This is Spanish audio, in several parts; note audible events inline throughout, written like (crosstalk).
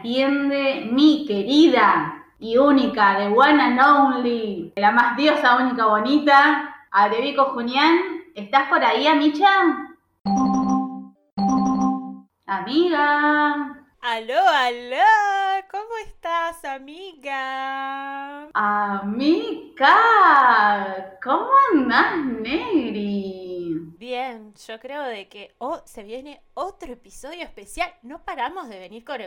atiende mi querida y única, de one and only, la más diosa, única, bonita, Arevico Junián. ¿Estás por ahí, Amicha? Amiga. Aló, aló, ¿cómo estás, amiga? Amiga, ¿cómo andás, Negri? Bien, yo creo de que oh, se viene otro episodio especial. No paramos de venir con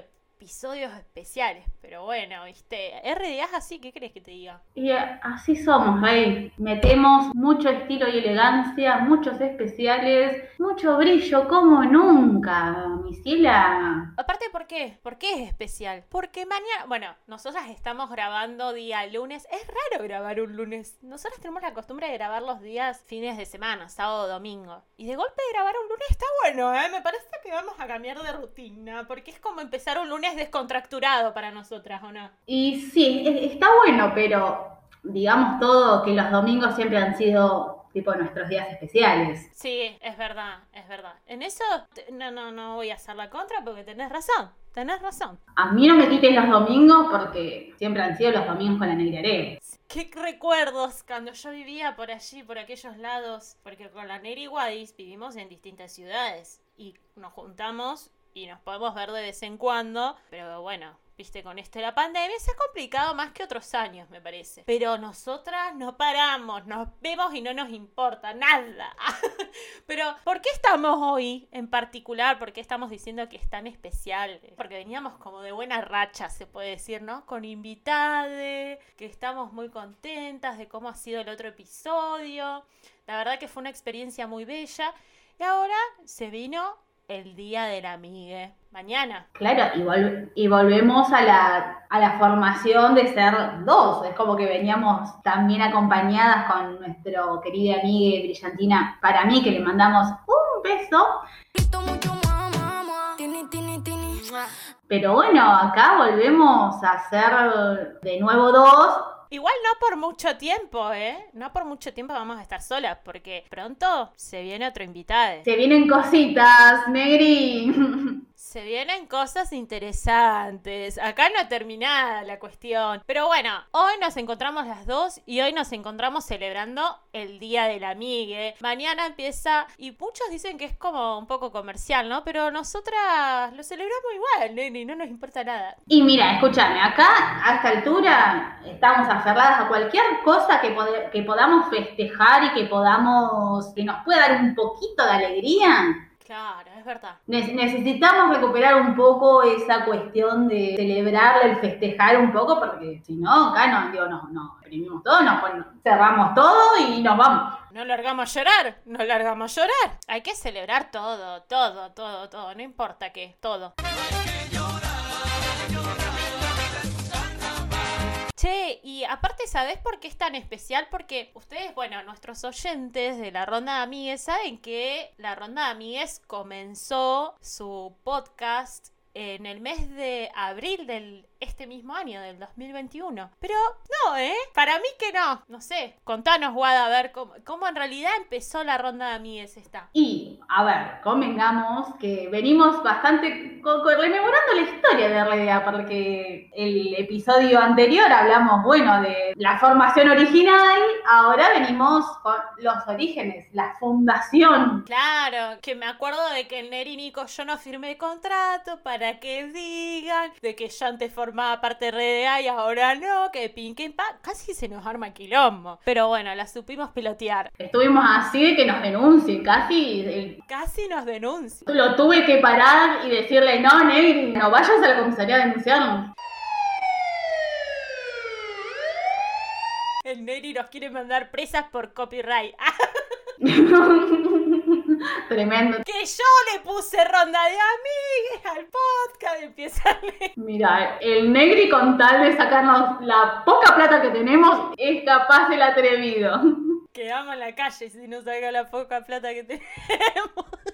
episodios especiales, pero bueno, viste, RDA es así, ¿qué crees que te diga? Y así somos, Rey. Metemos mucho estilo y elegancia, muchos especiales, mucho brillo, como nunca, mi ciela. Aparte, ¿por qué? ¿Por qué es especial? Porque mañana, bueno, nosotras estamos grabando día lunes. Es raro grabar un lunes. Nosotras tenemos la costumbre de grabar los días fines de semana, sábado, domingo. Y de golpe grabar un lunes está bueno, ¿eh? Me parece que vamos a cambiar de rutina, porque es como empezar un lunes descontracturado para nosotras, ¿o no? Y sí, está bueno, pero digamos todo que los domingos siempre han sido tipo nuestros días especiales. Sí, es verdad, es verdad. En eso no, no, no voy a hacer la contra porque tenés razón, tenés razón. A mí no me quiten los domingos porque siempre han sido los domingos con la negraré. Qué recuerdos cuando yo vivía por allí, por aquellos lados, porque con la Neri Wadis vivimos en distintas ciudades y nos juntamos y nos podemos ver de vez en cuando, pero bueno, viste, con esto de la pandemia se ha complicado más que otros años, me parece. Pero nosotras no paramos, nos vemos y no nos importa nada. (laughs) Pero, ¿por qué estamos hoy en particular? ¿Por qué estamos diciendo que es tan especial? Porque veníamos como de buena racha, se puede decir, ¿no? Con invitade, que estamos muy contentas de cómo ha sido el otro episodio. La verdad que fue una experiencia muy bella. Y ahora se vino el día de la amiga. Mañana. Claro, y, volvemos a la, a la, formación de ser dos. Es como que veníamos también acompañadas con nuestro querida amiga Brillantina. Para mí, que le mandamos un beso. Pero bueno, acá volvemos a ser de nuevo dos Igual no por mucho tiempo, ¿eh? No por mucho tiempo vamos a estar solas, porque pronto se viene otro invitado. Se vienen cositas, Negri. (laughs) Se vienen cosas interesantes. Acá no ha terminado la cuestión. Pero bueno, hoy nos encontramos las dos y hoy nos encontramos celebrando el Día de la Amigue. Mañana empieza, y muchos dicen que es como un poco comercial, ¿no? Pero nosotras lo celebramos igual, nene, no nos importa nada. Y mira, escúchame, acá a esta altura estamos aferradas a cualquier cosa que, que podamos festejar y que podamos, que nos pueda dar un poquito de alegría Claro, es verdad. necesitamos recuperar un poco esa cuestión de celebrar, el festejar un poco, porque si no, acá no, digo, no, no, reprimimos todo, nos cerramos todo y nos vamos. No largamos a llorar, no largamos a llorar. Hay que celebrar todo, todo, todo, todo, no importa qué, todo. Che, y aparte, ¿sabés por qué es tan especial? Porque ustedes, bueno, nuestros oyentes de la Ronda de Amigues saben que la Ronda de Amigues comenzó su podcast en el mes de abril del este mismo año, del 2021. Pero no, ¿eh? Para mí que no. No sé. Contanos, Guada, a ver cómo, cómo en realidad empezó la ronda de amigues esta. Y, a ver, convengamos que venimos bastante rememorando la historia de RDA, porque el episodio anterior hablamos, bueno, de la formación original, ahora venimos con los orígenes, la fundación. Claro, que me acuerdo de que el Neri Nico yo no firmé contrato para que digan de que yo antes formé formaba parte de RDA y ahora no, que Pinkin Pa, casi se nos arma quilombo. Pero bueno, la supimos pilotear. Estuvimos así de que nos denuncien, casi. Casi nos denuncien. Lo tuve que parar y decirle, no, Negri, no vayas a la comisaría a denunciarnos. El Negri nos quiere mandar presas por copyright. (laughs) (laughs) Tremendo. Que yo le puse ronda de amigues al podcast. Empieza a Mira, el negri con tal de sacarnos la poca plata que tenemos, es capaz el atrevido. (laughs) Quedamos en la calle si no saca la poca plata que tenemos. (laughs)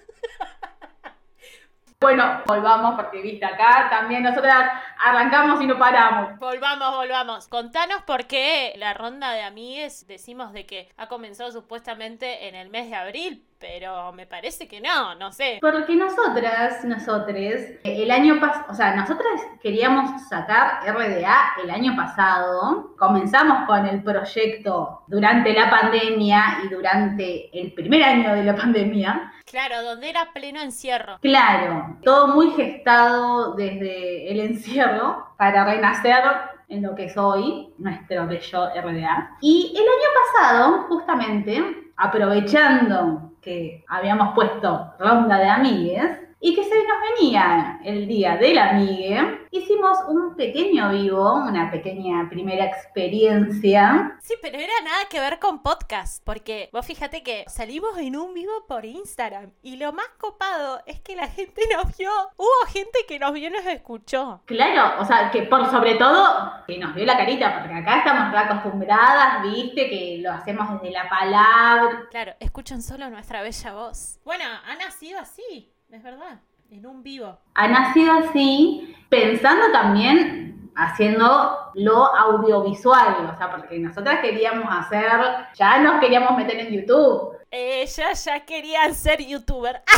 Bueno, volvamos porque viste acá también nosotras arrancamos y no paramos. Volvamos, volvamos. Contanos por qué la ronda de amigues decimos de que ha comenzado supuestamente en el mes de abril, pero me parece que no, no sé. Porque nosotras, nosotros, el año pasado, o sea, nosotras queríamos sacar RDA el año pasado. Comenzamos con el proyecto durante la pandemia y durante el primer año de la pandemia. Claro, donde era pleno encierro. Claro, todo muy gestado desde el encierro para renacer en lo que es hoy nuestro bello RDA. Y el año pasado, justamente, aprovechando que habíamos puesto ronda de amigues, y que se nos venía el día de la amigue, hicimos un pequeño vivo, una pequeña primera experiencia. Sí, pero era nada que ver con podcast, porque vos fíjate que salimos en un vivo por Instagram y lo más copado es que la gente nos vio, hubo gente que nos vio y nos escuchó. Claro, o sea, que por sobre todo que nos vio la carita, porque acá estamos acostumbradas, viste, que lo hacemos desde la palabra. Claro, escuchan solo nuestra bella voz. Bueno, ha nacido así es verdad, en un vivo. Ha nacido así, pensando también haciendo lo audiovisual, o sea, porque nosotras queríamos hacer, ya nos queríamos meter en YouTube. Ella ya quería ser youtuber. (laughs)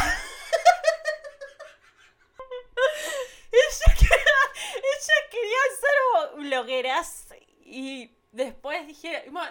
ella, quería, ella quería ser blogueras y Después dije, no,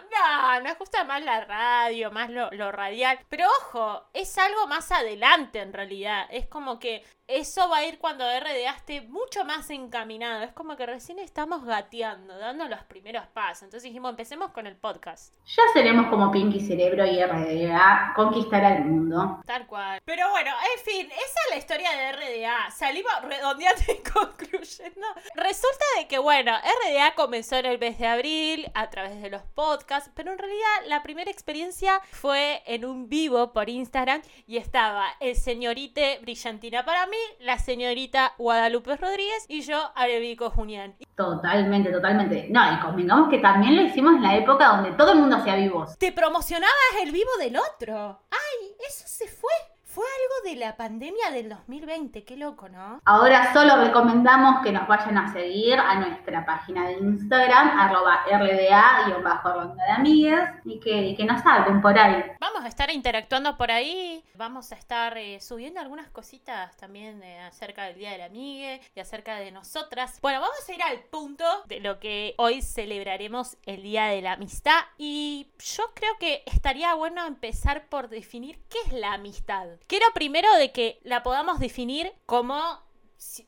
nos gusta más la radio, más lo, lo, radial. Pero ojo, es algo más adelante en realidad. Es como que eso va a ir cuando RDA esté mucho más encaminado. Es como que recién estamos gateando, dando los primeros pasos. Entonces dijimos, empecemos con el podcast. Ya seremos como Pinky Cerebro y RDA, conquistar al mundo. Tal cual. Pero bueno, en fin, esa es la historia de RDA. Salimos redondeando y (laughs) concluyendo. Resulta de que, bueno, RDA comenzó en el mes de abril a través de los podcasts, pero en realidad la primera experiencia fue en un vivo por Instagram y estaba el señorite Brillantina para mí la señorita Guadalupe Rodríguez y yo, Arevico Junián. Totalmente, totalmente. No, y convengamos que también lo hicimos en la época donde todo el mundo hacía vivos. Te promocionabas el vivo del otro. ¡Ay! Eso se fue. Fue algo de la pandemia del 2020, qué loco, ¿no? Ahora solo recomendamos que nos vayan a seguir a nuestra página de Instagram, arroba RDA-ronda de amigues, y que, que, nos hablen por ahí. Vamos a estar interactuando por ahí, vamos a estar eh, subiendo algunas cositas también eh, acerca del Día de la Amigue y acerca de nosotras. Bueno, vamos a ir al punto de lo que hoy celebraremos el Día de la Amistad y yo creo que estaría bueno empezar por definir qué es la amistad. Quiero primero de que la podamos definir como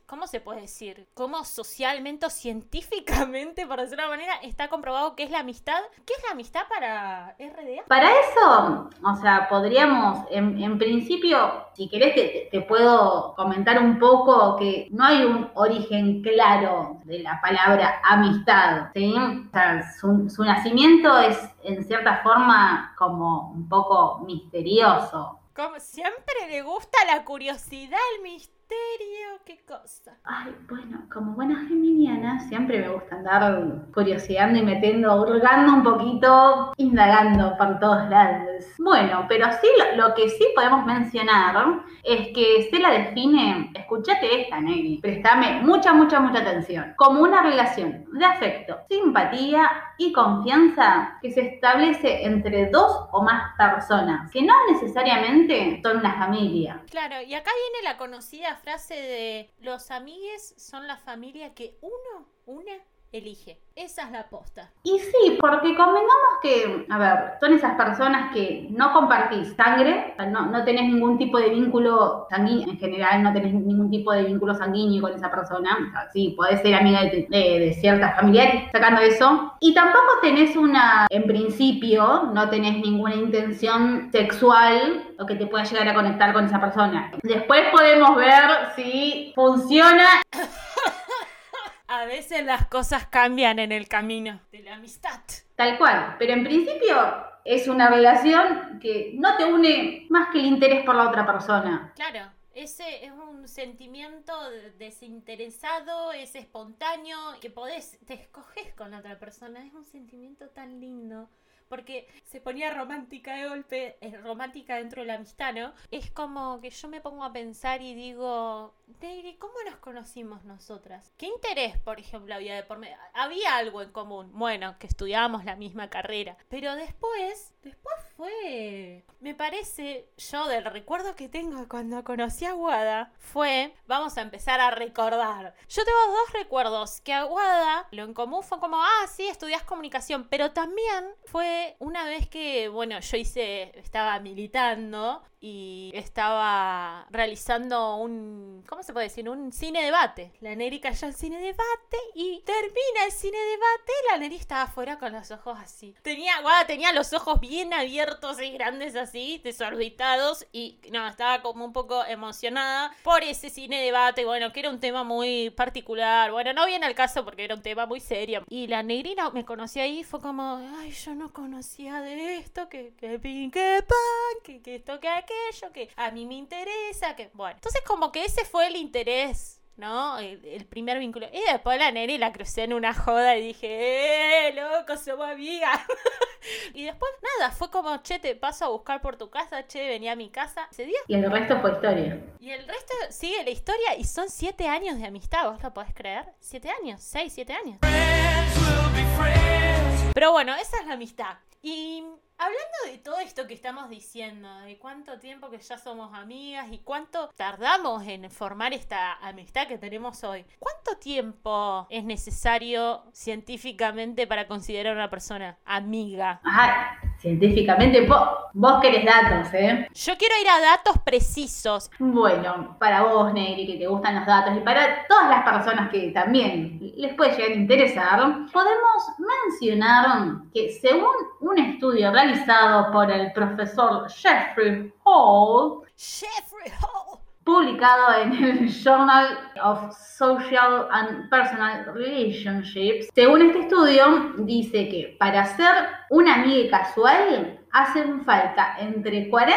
¿cómo se puede decir? Como socialmente o científicamente, por decirlo de una manera, está comprobado que es la amistad. ¿Qué es la amistad para RDA? Para eso, o sea, podríamos, en, principio, si querés, te, te, puedo comentar un poco que no hay un origen claro de la palabra amistad, ¿sí? O sea, su, su nacimiento es, en cierta forma, como un poco misterioso. Como siempre le gusta la curiosidad, el misterio qué cosa. Ay, bueno, como buena geminiana, siempre me gusta andar curioseando y metiendo, hurgando un poquito, indagando por todos lados. Bueno, pero sí, lo, que sí podemos mencionar es que se la define, escúchate esta, Nelly, prestame mucha, mucha, mucha atención, como una relación de afecto, simpatía y confianza que se establece entre dos o más personas, que no necesariamente son una familia. Claro, y acá viene la conocida frase de los amigues son la familia que uno, una, elige. Esa es la aposta. Y sí, porque convengamos que, a ver, son esas personas que no compartís sangre, no, no tenés ningún tipo de vínculo sanguíneo, en general no tenés ningún tipo de vínculo sanguíneo con esa persona. O sea, sí, podés ser amiga de, de, ciertas familiares, sacando eso. Y tampoco tenés una, en principio, no tenés ninguna intención sexual o que te pueda llegar a conectar con esa persona. Después podemos ver si funciona. (laughs) A veces las cosas cambian en el camino de la amistad. Tal cual, pero en principio es una relación que no te une más que el interés por la otra persona. Claro, ese es un sentimiento desinteresado, es espontáneo, que podés, te escoges con la otra persona, es un sentimiento tan lindo porque se ponía romántica de golpe, es romántica dentro de la amistad, ¿no? Es como que yo me pongo a pensar y digo, Daily, ¿cómo nos conocimos nosotras? ¿Qué interés, por ejemplo, había de por medio? Había algo en común, bueno, que estudiábamos la misma carrera, pero después, después fue, me parece, yo del recuerdo que tengo cuando conocí a Wada, fue, vamos a empezar a recordar. Yo tengo dos recuerdos, que a Wada lo en común fue como, ah, sí, estudias comunicación, pero también fue una vez que, bueno, yo hice, estaba militando y estaba realizando un, ¿cómo se puede decir? Un cine debate. La Neri cayó al cine debate y termina el cine debate la Neri estaba afuera con los ojos así. Tenía, guada, tenía los ojos bien abiertos y grandes así, desorbitados y no, estaba como un poco emocionada por ese cine debate, bueno, que era un tema muy particular. Bueno, no viene al caso porque era un tema muy serio. Y la negrina me conoció ahí fue como, ay, yo no conocía de esto, que, que pin, que pan, que, que esto, que que a mí me interesa, que bueno. Entonces como que ese fue el interés. ¿No? El, primer vínculo. Y después la nene la crucé en una joda y dije, ¡eh, loco, somos amigas! (laughs) y después, nada, fue como, che, te paso a buscar por tu casa, che, venía a mi casa ese día. Y el resto fue historia. Y el resto sigue la historia y son siete años de amistad, ¿vos lo podés creer? Siete años, seis, siete años. Pero bueno, esa es la amistad. Y Hablando de todo esto que estamos diciendo, de cuánto tiempo que ya somos amigas y cuánto tardamos en formar esta amistad que tenemos hoy, ¿cuánto tiempo es necesario científicamente para considerar a una persona amiga? Ajá, científicamente, vos, vos querés datos, ¿eh? Yo quiero ir a datos precisos. Bueno, para vos, Negri, que te gustan los datos, y para todas las personas que también les puede llegar a interesar, podemos mencionar que según un estudio realizado por el profesor Jeffrey Hall. Jeffrey Hall. Publicado en el Journal of Social and Personal Relationships. Según este estudio, dice que para ser una amiga casual hacen falta entre 40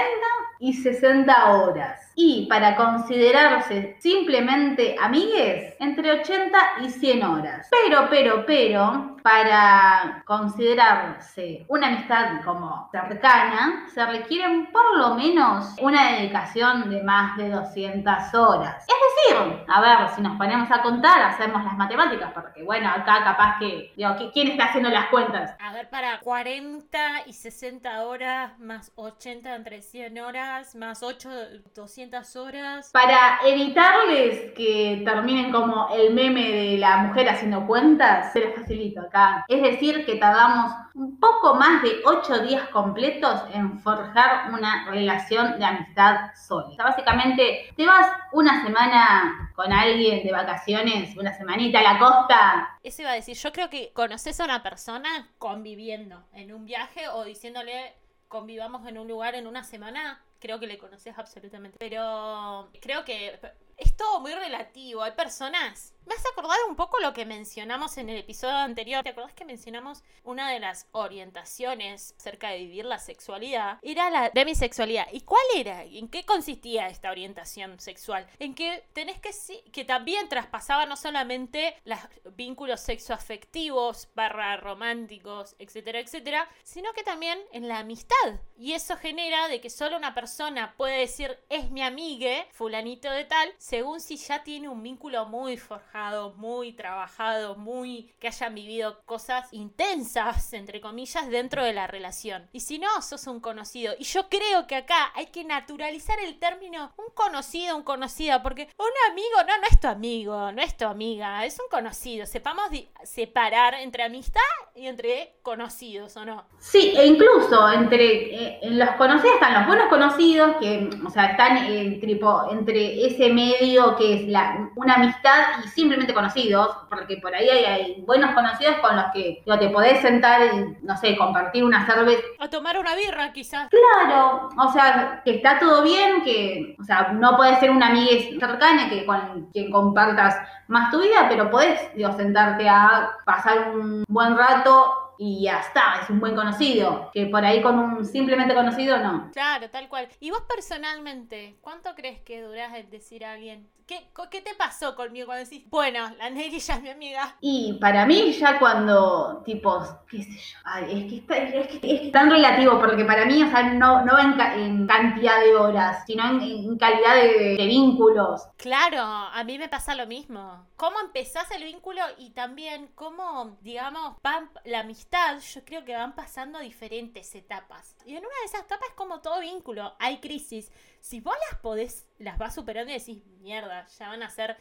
y 60 horas. Y para considerarse simplemente amigues, entre 80 y 100 horas. Pero, pero, pero, para considerarse una amistad como cercana, se requieren por lo menos una dedicación de más de 200 horas. Es decir, a ver, si nos ponemos a contar, hacemos las matemáticas, porque bueno, acá capaz que, digo, ¿quién está haciendo las cuentas? A ver, para 40 y 60 horas, más 80 entre 100 horas, más 8, 200 horas. Para evitarles que terminen como el meme de la mujer haciendo cuentas, se les facilito acá. Es decir, que tardamos un poco más de 8 días completos en forjar una relación de amistad sólida. Básicamente, te vas una semana con alguien de vacaciones, una semanita a la costa. Eso iba a decir, yo creo que conoces a una persona conviviendo en un viaje o diciéndole convivamos en un lugar en una semana, creo que le conoces absolutamente. Pero creo que es todo muy relativo. Hay personas me has acordado un poco lo que mencionamos en el episodio anterior. ¿Te acordás que mencionamos una de las orientaciones acerca de vivir la sexualidad? Era la demisexualidad. ¿Y cuál era? ¿En qué consistía esta orientación sexual? En que tenés que que también traspasaba no solamente los vínculos sexoafectivos, barra románticos, etcétera, etcétera, sino que también en la amistad. Y eso genera de que solo una persona puede decir es mi amigue, fulanito de tal, según si ya tiene un vínculo muy forjado muy trabajado, muy que hayan vivido cosas intensas, entre comillas, dentro de la relación. Y si no, sos un conocido. Y yo creo que acá hay que naturalizar el término un conocido, un conocida, porque un amigo no, no es tu amigo, no es tu amiga, es un conocido. Sepamos separar entre amistad y entre conocidos, ¿o no? Sí, e incluso entre eh, los conocidos están los buenos conocidos, que, o sea, están en, tipo, entre ese medio que es la, una amistad y simplemente conocidos, porque por ahí hay, buenos conocidos con los que te podés sentar y, no sé, compartir una cerveza. A tomar una birra, quizás. Claro, o sea, que está todo bien, que, o sea, no puede ser una amiga cercana que con quien compartas más tu vida, pero podés, digo, sentarte a pasar un buen rato y ya está, es un buen conocido, que por ahí con un simplemente conocido no. Claro, tal cual. ¿Y vos personalmente, cuánto crees que durás en decir a alguien? ¿Qué, ¿Qué te pasó conmigo cuando decís, bueno, la Neri ya es mi amiga? Y para mí ya cuando, tipo, qué sé yo, ay, es, que está, es, que, es tan relativo, porque para mí, o sea, no, no va en, cantidad de horas, sino en, calidad de, de, vínculos. Claro, a mí me pasa lo mismo. ¿Cómo empezás el vínculo y también cómo, digamos, va la amistad? amistad, yo creo que van pasando diferentes etapas. Y en una de esas etapas es como todo vínculo, hay crisis. Si vos las podés, las vas superando y decís, mierda, ya van a ser,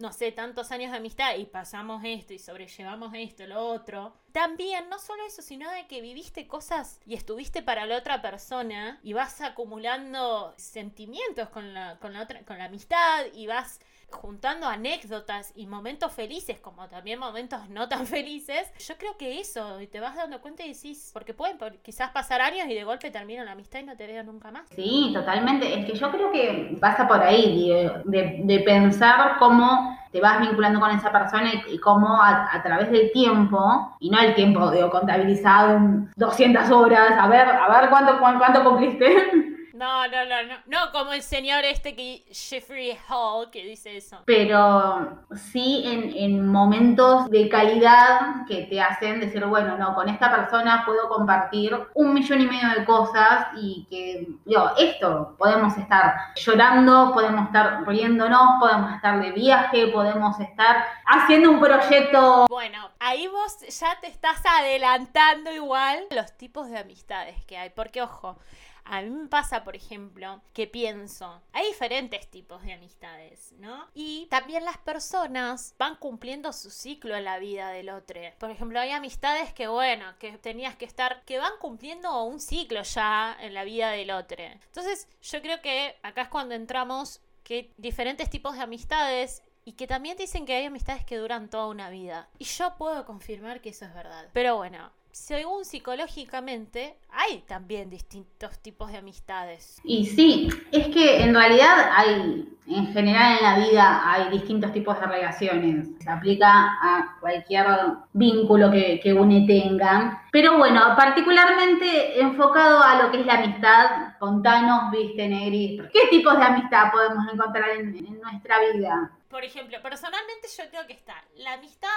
no sé, tantos años de amistad y pasamos esto y sobrellevamos esto, lo otro. También, no solo eso, sino de que viviste cosas y estuviste para la otra persona y vas acumulando sentimientos con la, con la, otra, con la amistad y vas juntando anécdotas y momentos felices como también momentos no tan (laughs) felices, yo creo que eso, y te vas dando cuenta y decís, porque pueden quizás pasar años y de golpe termina la amistad y no te veo nunca más. Sí, totalmente. Es que yo creo que pasa por ahí, de, pensar cómo te vas vinculando con esa persona y, cómo a, través del tiempo, y no el tiempo digo, contabilizado en 200 horas, a ver, a ver cuánto, cuánto cumpliste. No, no, no, no, no como el señor este que Jeffrey Hall que dice eso. Pero sí en, en, momentos de calidad que te hacen decir, bueno, no, con esta persona puedo compartir un millón y medio de cosas y que, yo, esto, podemos estar llorando, podemos estar riéndonos, podemos estar de viaje, podemos estar haciendo un proyecto. Bueno, ahí vos ya te estás adelantando igual los tipos de amistades que hay, porque ojo, a mí me pasa, por ejemplo, que pienso, hay diferentes tipos de amistades, ¿no? Y también las personas van cumpliendo su ciclo en la vida del otro. Por ejemplo, hay amistades que, bueno, que tenías que estar, que van cumpliendo un ciclo ya en la vida del otro. Entonces, yo creo que acá es cuando entramos que diferentes tipos de amistades y que también dicen que hay amistades que duran toda una vida. Y yo puedo confirmar que eso es verdad. Pero bueno, según psicológicamente, hay también distintos tipos de amistades. Y sí, es que en realidad hay, en general en la vida hay distintos tipos de relaciones. Se aplica a cualquier vínculo que, que uno tenga. Pero bueno, particularmente enfocado a lo que es la amistad, contanos, viste, Negri, ¿qué tipos de amistad podemos encontrar en, en nuestra vida? Por ejemplo, personalmente yo creo que está la amistad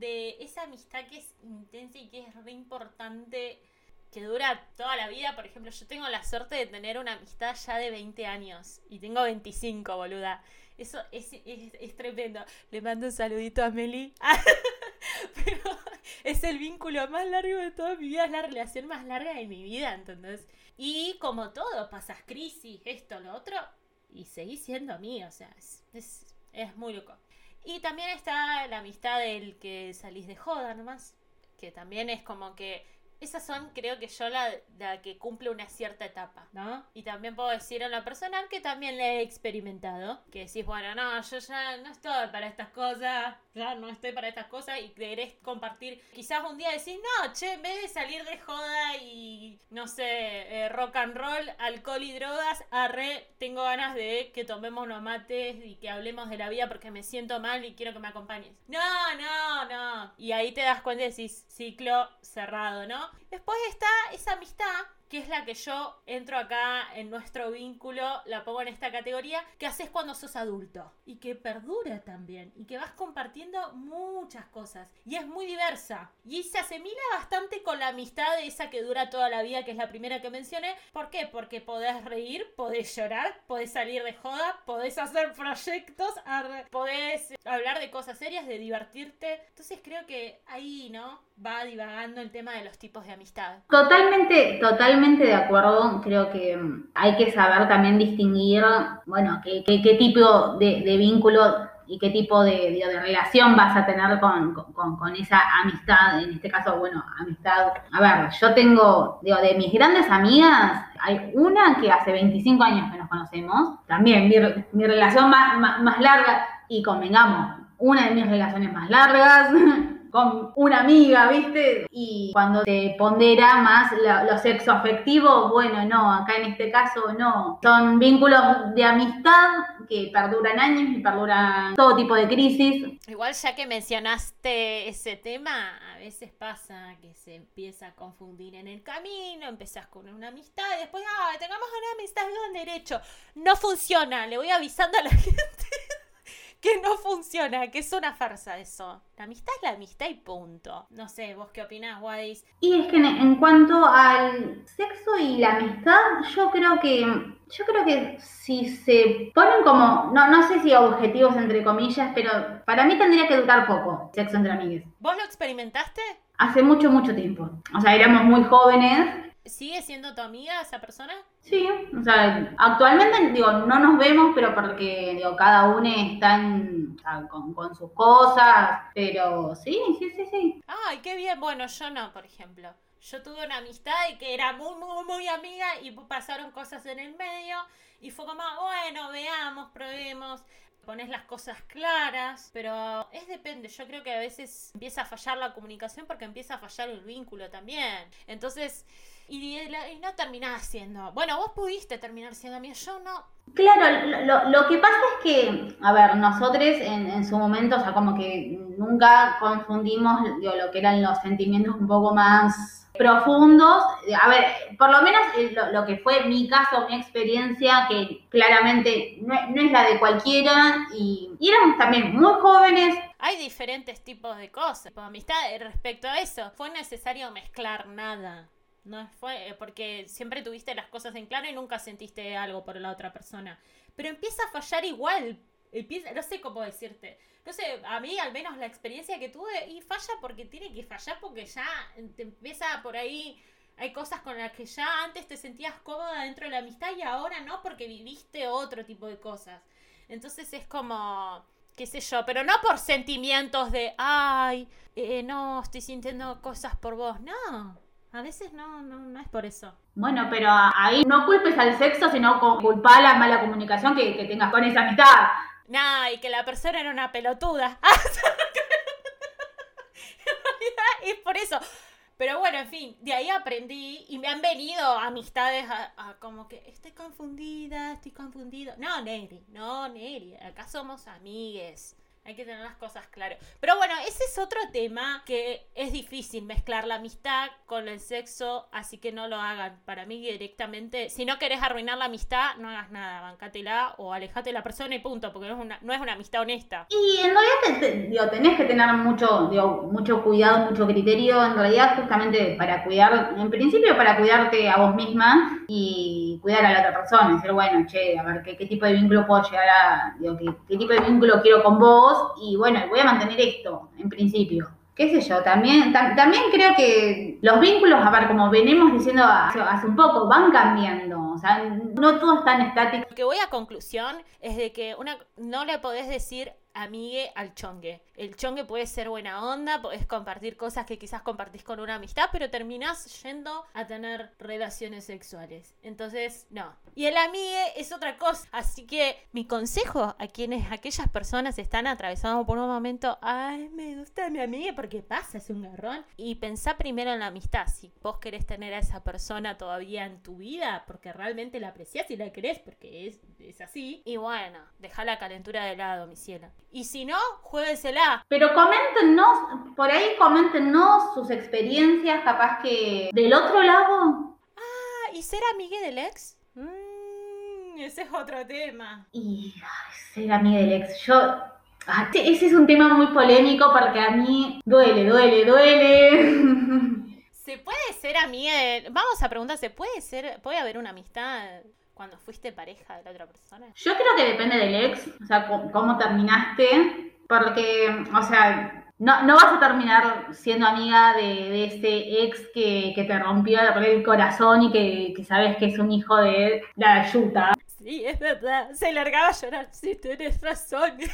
de esa amistad que es intensa y que es re importante, que dura toda la vida. Por ejemplo, yo tengo la suerte de tener una amistad ya de 20 años y tengo 25, boluda. Eso es, es, tremendo. Le mando un saludito a Meli. (laughs) Pero es el vínculo más largo de toda mi vida, es la relación más larga de mi vida, ¿entendés? Y como todo, pasas crisis, esto, lo otro, y seguís siendo mí, o sea, es, es muy loco. Y también está la amistad del que salís de joda nomás, que también es como que esas son, creo que yo, la, la, que cumple una cierta etapa, ¿no? Y también puedo decir en lo personal que también le he experimentado. Que decís, bueno, no, yo ya no estoy para estas cosas, ya no estoy para estas cosas y querés compartir. Quizás un día decís, no, che, en vez de salir de joda y, no sé, eh, rock and roll, alcohol y drogas, arre, tengo ganas de que tomemos unos mates y que hablemos de la vida porque me siento mal y quiero que me acompañes. No, no, no. Y ahí te das cuenta y decís, ciclo cerrado, ¿no? Después está esa amistad que es la que yo entro acá en nuestro vínculo, la pongo en esta categoría, que haces cuando sos adulto y que perdura también y que vas compartiendo muchas cosas y es muy diversa y se asemila bastante con la amistad de esa que dura toda la vida, que es la primera que mencioné. ¿Por qué? Porque podés reír, podés llorar, podés salir de joda, podés hacer proyectos, podés hablar de cosas serias, de divertirte. Entonces creo que ahí, ¿no? Va divagando el tema de los tipos de amistad. Totalmente, totalmente de acuerdo, creo que mm, hay que saber también distinguir, bueno, qué, qué, tipo de, vínculo y qué tipo de, relación vas a tener con, con, esa amistad, en este caso, bueno, amistad. A ver, yo tengo, digo, de mis grandes amigas, hay una que hace 25 años que nos conocemos, también mi, mi relación más, más, más larga, y convengamos, una de mis relaciones más largas, (laughs) con una amiga, ¿viste? Y cuando te pondera más lo, sexo afectivo, bueno, no, acá en este caso no. Son vínculos de amistad que perduran años y perduran todo tipo de crisis. Igual ya que mencionaste ese tema, a veces pasa que se empieza a confundir en el camino, empezás con una amistad y después, ah, tengamos una amistad con derecho. No funciona, le voy avisando a la (laughs) gente (laughs) que no funciona, que es una farsa eso. La amistad es la amistad y punto. No sé, vos qué opinás, Wadis. Y es que en cuanto al sexo y la amistad, yo creo que yo creo que si se ponen como, no, no sé si objetivos entre comillas, pero para mí tendría que durar poco sexo entre amigues. ¿Vos lo experimentaste? Hace mucho, mucho tiempo. O sea, éramos muy jóvenes ¿Sigue siendo tu amiga esa persona? Sí, o sea, actualmente digo, no nos vemos, pero porque digo, cada uno está en, con, sus cosas, pero sí, sí, sí, sí. Ay, qué bien. Bueno, yo no, por ejemplo. Yo tuve una amistad y que era muy, muy, muy amiga y pasaron cosas en el medio y fue como, bueno, veamos, probemos pones las cosas claras, pero es depende. Yo creo que a veces empieza a fallar la comunicación porque empieza a fallar el vínculo también. Entonces, y, no terminás siendo. Bueno, vos pudiste terminar siendo amiga, yo no. Claro, lo, que pasa es que, a ver, nosotros en, en, su momento, o sea, como que nunca confundimos lo que eran los sentimientos un poco más profundos. A ver, por lo menos lo, que fue mi caso, mi experiencia, que claramente no, es la de cualquiera, y, y, éramos también muy jóvenes. Hay diferentes tipos de cosas. Amistad respecto a eso, fue necesario mezclar nada. No fue eh, porque siempre tuviste las cosas en claro y nunca sentiste algo por la otra persona. Pero empieza a fallar igual. Empieza, no sé cómo decirte. No sé, a mí al menos la experiencia que tuve y falla porque tiene que fallar porque ya te empieza por ahí hay cosas con las que ya antes te sentías cómoda dentro de la amistad y ahora no porque viviste otro tipo de cosas. Entonces es como, qué sé yo, pero no por sentimientos de, ay, eh, no, estoy sintiendo cosas por vos. No, a veces no, no, no es por eso. Bueno, pero ahí no culpes al sexo, sino culpa la mala comunicación que, tengas con esa amistad. Nah, y que la persona era una pelotuda. (laughs) es por eso. Pero bueno, en fin, de ahí aprendí y me han venido amistades a, como que estoy confundida, estoy confundido. No, Neri, no, Neri, acá somos amigues. Hay que tener las cosas claras. Pero bueno, ese es otro tema que es difícil mezclar la amistad con el sexo, así que no lo hagan. Para mí directamente, si no querés arruinar la amistad, no hagas nada, bancátela o alejate de la persona y punto, porque no es una, no es una amistad honesta. Y en realidad tenés que tener mucho, digo, mucho cuidado, mucho criterio, en realidad justamente para cuidar, en principio para cuidarte a vos misma y cuidar a la otra persona, decir, bueno, che, a ver, ¿qué, qué tipo de vínculo puedo llegar a, digo, qué, qué tipo de vínculo quiero con vos? Y bueno, voy a mantener esto en principio. Qué sé yo, también, también creo que los vínculos, a ver, como venimos diciendo hace, un poco, van cambiando. O sea, no todo es tan estático. Lo que voy a conclusión es de que una, no le podés decir amigue al chongue. El chongue puede ser buena onda, podés compartir cosas que quizás compartís con una amistad, pero terminás yendo a tener relaciones sexuales. Entonces, no. Y el amigue es otra cosa. Así que mi consejo a quienes, aquellas personas están atravesando por un momento, ay, me gusta mi amiga porque pasa, es un garrón. Y pensá primero en la amistad. Si vos querés tener a esa persona todavía en tu vida, porque realmente la apreciás y la querés, porque es, es así. Y bueno, deja la calentura de lado, mi cielo. Y si no, juéguensela. Pero coméntenos, por ahí coméntenos sus experiencias, capaz que del otro lado. Ah, ¿y ser amiga del ex? Mmm, ese es otro tema. Y ser amiga del ex, yo... Ah, ese es un tema muy polémico porque a mí duele, duele, duele. (laughs) ¿Se puede ser amiga de... Vamos a preguntar, ¿se puede ser, puede haber una amistad cuando fuiste pareja de la otra persona? Yo creo que depende del ex, o sea, cómo terminaste, porque, o sea, no, no vas a terminar siendo amiga de, ese ex que, te rompió el corazón y que, sabes que es un hijo de la yuta. Sí, es verdad, se largaba a llorar, sí, tienes razón. (laughs)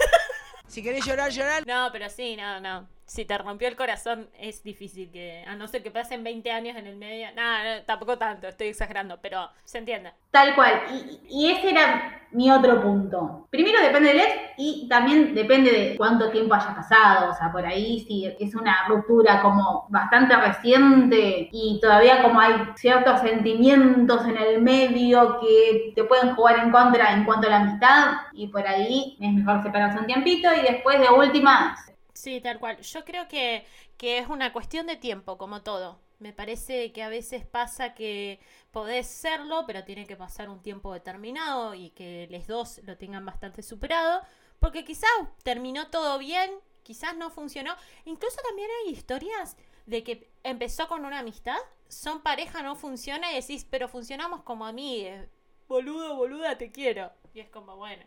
Si querés llorar, llorar. No, pero sí, no, no si te rompió el corazón es difícil que, a no ser que pasen 20 años en el medio, nada, tampoco tanto, estoy exagerando, pero se entiende. Tal cual, y, ese era mi otro punto. Primero depende del ex y también depende de cuánto tiempo haya pasado, o sea, por ahí si es una ruptura como bastante reciente y todavía como hay ciertos sentimientos en el medio que te pueden jugar en contra en cuanto a la amistad y por ahí es mejor separarse un tiempito y después de última Sí, tal cual. Yo creo que, que es una cuestión de tiempo, como todo. Me parece que a veces pasa que podés serlo, pero tiene que pasar un tiempo determinado y que los dos lo tengan bastante superado, Porque quizás terminó todo bien, quizás no funcionó. Incluso también hay historias de que empezó con una amistad, son pareja, no funciona y decís, pero funcionamos como amigues. Boludo, boluda, te quiero. Y es como, bueno.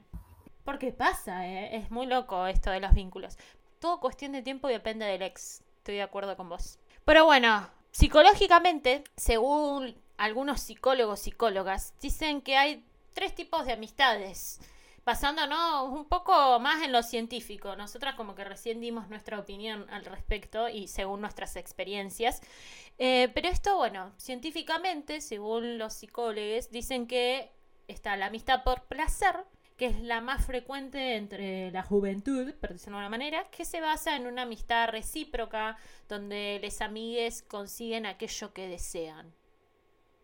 Porque pasa, ¿eh? es muy loco esto de los vínculos. Todo cuestión de tiempo y depende del ex. Estoy de acuerdo con vos. Pero bueno, psicológicamente, según algunos psicólogos, psicólogas, dicen que hay tres tipos de amistades. Basándonos un poco más en lo científico. Nosotras como que recién dimos nuestra opinión al respecto y según nuestras experiencias. Eh, pero esto, bueno, científicamente, según los psicólogos, dicen que está la amistad por placer, que es la más frecuente entre la juventud, por decirlo de una manera, que se basa en una amistad recíproca, donde les amigues consiguen aquello que desean.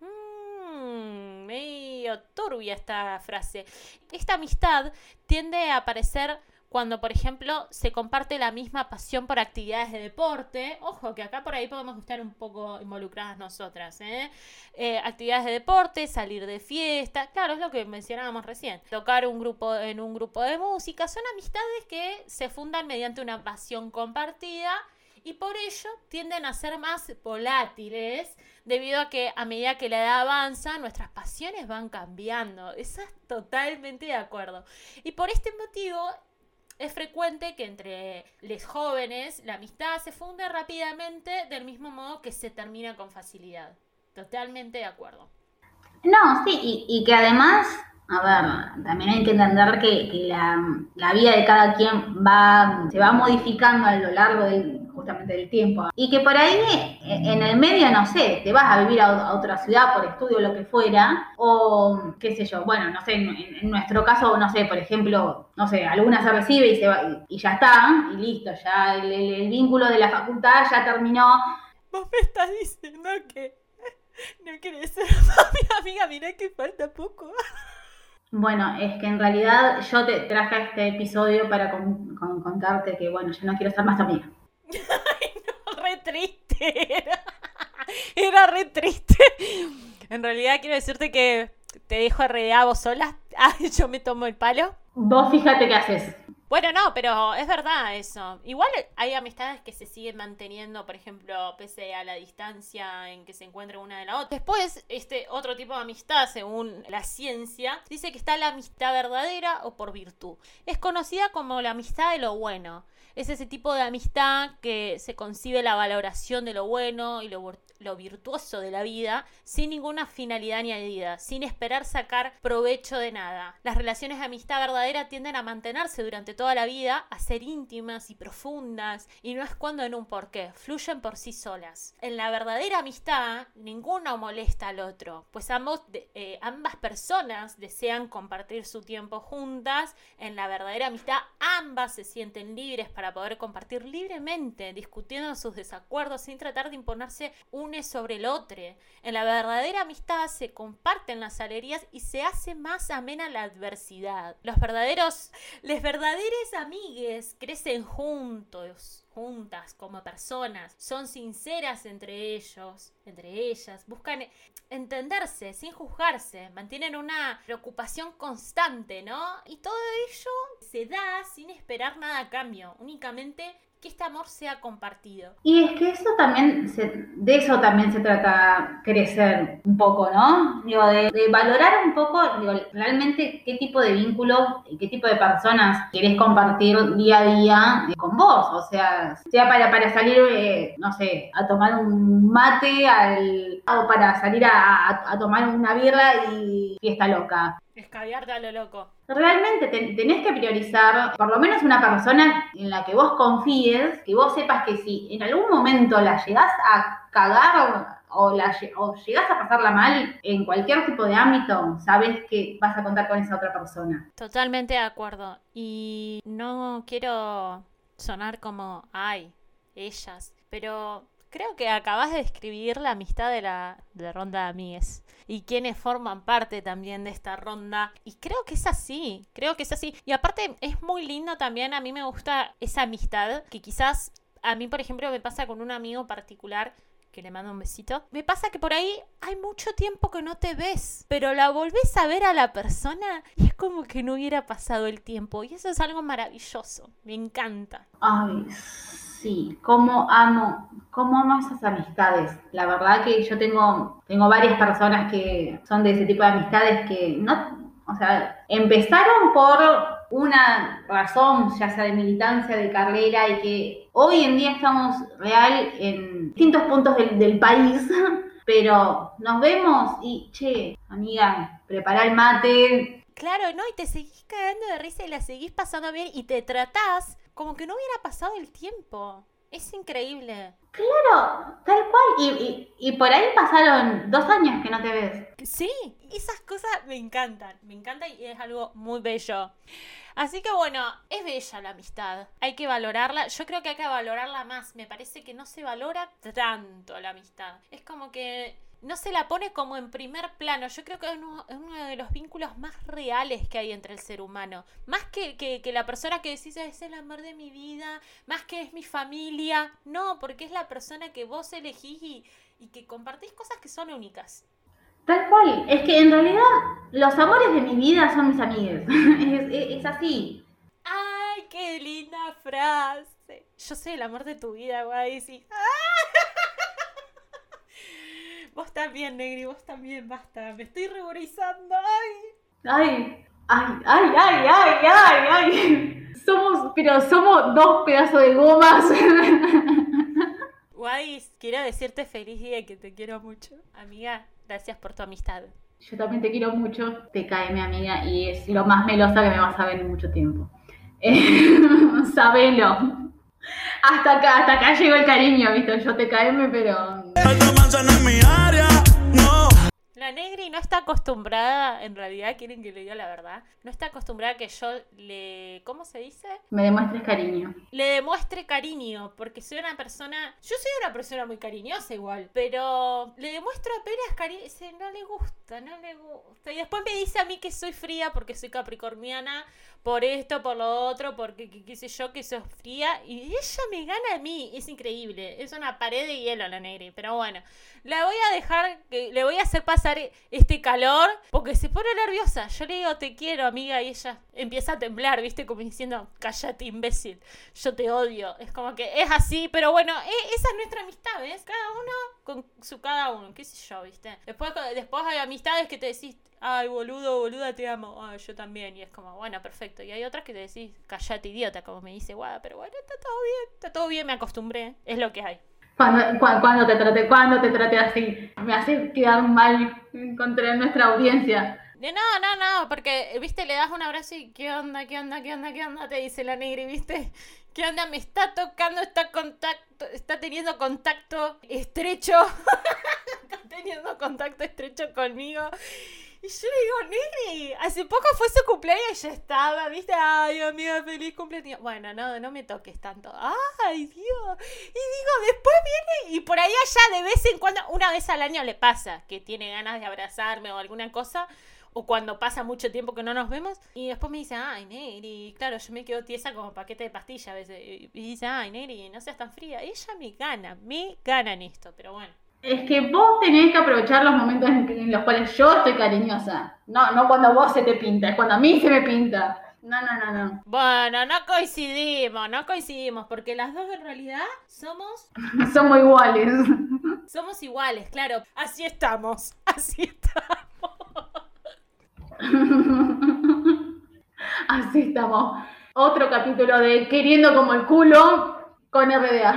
Mmm, medio turbia esta frase. Esta amistad tiende a aparecer cuando, por ejemplo, se comparte la misma pasión por actividades de deporte. Ojo, que acá por ahí podemos estar un poco involucradas nosotras. ¿eh? Eh, actividades de deporte, salir de fiesta. Claro, es lo que mencionábamos recién. Tocar un grupo, en un grupo de música. Son amistades que se fundan mediante una pasión compartida y por ello tienden a ser más volátiles debido a que a medida que la edad avanza nuestras pasiones van cambiando. Estás totalmente de acuerdo. Y por este motivo es frecuente que entre los jóvenes la amistad se funde rápidamente del mismo modo que se termina con facilidad. Totalmente de acuerdo. No, sí, y, que además, a ver, también hay que entender que, la, la, vida de cada quien va, se va modificando a lo largo del, justamente del tiempo. Y que por ahí, en el medio, no sé, te vas a vivir a, otra ciudad por estudio o lo que fuera, o qué sé yo, bueno, no sé, en, nuestro caso, no sé, por ejemplo, no sé, alguna se recibe y, se va, y, ya está, y listo, ya el, vínculo de la facultad ya terminó. Vos me estás diciendo que no querés ser (laughs) mi amiga, mira que falta poco. Bueno, es que en realidad yo te traje este episodio para contarte que, bueno, yo no quiero ser más tu amiga. (laughs) Ay, no, re triste. (laughs) Era. re triste. En realidad quiero decirte que te dejo arredear vos sola. (laughs) Ah, yo me tomo el palo. Vos fíjate qué haces. Bueno, no, pero es verdad eso. Igual hay amistades que se siguen manteniendo, por ejemplo, pese a la distancia en que se encuentra una de la otra. Después, este otro tipo de amistad, según la ciencia, dice que está la amistad verdadera o por virtud. Es conocida como la amistad de lo bueno. Es ese tipo de amistad que se concibe la valoración de lo bueno y lo, lo virtuoso de la vida sin ninguna finalidad añadida, sin esperar sacar provecho de nada. Las relaciones de amistad verdadera tienden a mantenerse durante toda la vida, a ser íntimas y profundas, y no es cuando en un porqué, fluyen por sí solas. En la verdadera amistad, ninguno molesta al otro, pues eh, ambas personas desean compartir su tiempo juntas. En la verdadera amistad, ambas se sienten libres para poder compartir libremente, discutiendo sus desacuerdos sin tratar de imponerse une sobre el otro. En la verdadera amistad se comparten las alegrías y se hace más amena la adversidad. Los verdaderos, les verdaderos amigues crecen juntos juntas como personas, son sinceras entre ellos, entre ellas, buscan entenderse sin juzgarse, mantienen una preocupación constante, ¿no? Y todo ello se da sin esperar nada a cambio, únicamente que este amor sea compartido. Y es que eso también, de eso también se trata crecer un poco, ¿no? Digo, de, valorar un poco, realmente qué tipo de vínculos y qué tipo de personas querés compartir día a día eh, con vos. O sea, sea para, para salir, eh, no sé, a tomar un mate al, o para salir a, a tomar una birra y fiesta loca. Escabiarte a lo loco. Realmente tenés que priorizar por lo menos una persona en la que vos confíes, que vos sepas que si en algún momento la llegás a cagar o, la, o llegás a pasarla mal en cualquier tipo de ámbito, sabes que vas a contar con esa otra persona. Totalmente de acuerdo. Y no quiero sonar como, ay, ellas, pero creo que acabas de describir la amistad de la de ronda de amigues y quienes forman parte también de esta ronda. Y creo que es así, creo que es así. Y aparte es muy lindo también, a mí me gusta esa amistad que quizás a mí, por ejemplo, me pasa con un amigo particular que le mando un besito. Me pasa que por ahí hay mucho tiempo que no te ves, pero la volvés a ver a la persona y es como que no hubiera pasado el tiempo. Y eso es algo maravilloso. Me encanta. Ay, sí, cómo amo, cómo amo esas amistades. La verdad que yo tengo, tengo varias personas que son de ese tipo de amistades que no, o sea, empezaron por una razón, ya sea de militancia, de carrera, y que hoy en día estamos real en distintos puntos del, del país, (laughs) pero nos vemos y, che, amiga, prepara el mate. Claro, ¿no? Y te seguís cagando de risa y la seguís pasando bien y te tratás como que no hubiera pasado el tiempo. Es increíble. Claro, tal cual. Y, y- por ahí pasaron dos años que no te ves. Sí, esas cosas me encantan, me encanta y es algo muy bello. Así que bueno, es bella la amistad, hay que valorarla, yo creo que hay que valorarla más, me parece que no se valora tanto la amistad, es como que no se la pone como en primer plano, yo creo que es uno, es uno de los vínculos más reales que hay entre el ser humano, más que, que, que la persona que decís es el amor de mi vida, más que es mi familia, no, porque es la persona que vos elegís y, y que compartís cosas que son únicas. Tal cual. Es que en realidad los amores de mi vida son mis amigos. (laughs) es, es- es así. ¡Ay, qué linda frase! Yo soy el amor de tu vida, guay. Sí. Vos también, Negri, vos también, basta. Me estoy ruborizando. ¡Ay! Ay, ay, ay, ay, ay, ay, ay. Somos, pero somos dos pedazos de gomas. (laughs) Guay, quiero decirte feliz día y que te quiero mucho. Amiga, gracias por tu amistad. Yo también te quiero mucho. Te cae mi amiga y es lo más melosa que me vas a ver en mucho tiempo. Eh, (laughs) sabelo. Hasta acá, hasta acá llegó el cariño, ¿viste? Yo te caeme, pero Esta manzana es no. La Negri no está acostumbrada, en realidad, quieren que le diga la verdad, no está acostumbrada a que yo le... ¿Cómo se dice? me demuestres cariño. le demuestre cariño, porque soy una persona, yo soy una persona muy cariñosa igual, pero le demuestro apenas cariño, no le gusta, no le gusta. Y después me dice a mí que soy fría porque soy capricorniana, por esto, por lo otro, porque qué, sé yo, que soy fría, y ella me gana a mí, es increíble, es una pared de hielo la Negri, pero bueno, la voy a dejar, que le voy a hacer pasar este calor, porque se pone nerviosa, yo le digo te quiero amiga, y ella empieza a temblar, viste, como diciendo, cállate imbécil yo te odio. Es como que es así, pero bueno, e- esa es nuestra amistad, ¿ves? Cada uno con su cada uno, qué sé yo, ¿viste? Después, después hay amistades que te decís, ay, boludo, boluda, te amo. Ay, yo también. Y es como, bueno, perfecto. Y hay otras que te decís, callate, idiota, como me dice, guau, pero bueno, está todo bien, está todo bien, me acostumbré. Es lo que hay. Cuando, cua- cuando te trate, cuando te trate así, me hace quedar mal contra nuestra audiencia. No, no, no, porque, viste, le das un abrazo y ¿qué onda, qué onda, qué onda, qué onda? Te dice la negri, viste. ¿Qué onda? Me está tocando, está contacto, está teniendo contacto estrecho. (laughs) está teniendo contacto estrecho conmigo. Y yo le digo, Negri, hace poco fue su cumpleaños y ya estaba, ¿viste? Ay, amiga, feliz cumpleaños. Bueno, no, no me toques tanto. Ay, Dios. Y digo, después viene y por ahí allá de vez en cuando, una vez al año le pasa que tiene ganas de abrazarme o alguna cosa. O cuando pasa mucho tiempo que no nos vemos. Y después me dice, ay, Negri. Claro, yo me quedo tiesa como paquete de pastilla a veces. Y dice, ay, Negri, no seas tan fría. Ella me gana, me gana en esto. Pero bueno. Es que vos tenés que aprovechar los momentos en, los cuales yo estoy cariñosa. No, no cuando vos se te pinta, es cuando a mí se me pinta. No, no, no, no. Bueno, no coincidimos, no coincidimos. Porque las dos en realidad somos (laughs) Somos iguales. Somos iguales, claro. Así estamos. (laughs) Así estamos. (laughs) Así estamos. Otro capítulo de Queriendo como el culo con RDA.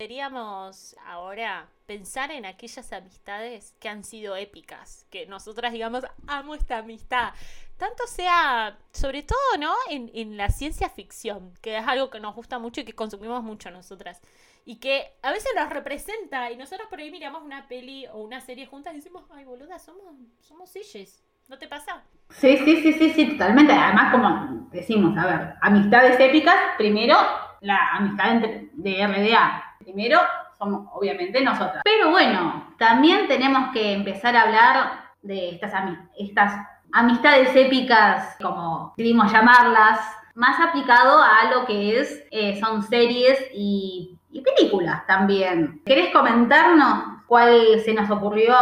Queríamos ahora pensar en aquellas amistades que han sido épicas. Que nosotras digamos, amo esta amistad. Tanto sea, sobre todo, ¿no? En, en la ciencia ficción, que es algo que nos gusta mucho y que consumimos mucho nosotras. Y que a veces nos representa. Y nosotros por ahí miramos una peli o una serie juntas y decimos, ay, boluda, somos, somos silles. ¿No te pasa? Sí, sí, sí, sí, sí, totalmente. Además, como decimos, a ver, amistades épicas, primero la amistad de RDA. Primero somos, obviamente, nosotras. Pero bueno, también tenemos que empezar a hablar de estas, ami- estas amistades épicas, como decidimos llamarlas, más aplicado a lo que es, eh, son series y y películas también. ¿Querés comentarnos cuál se nos ocurrió?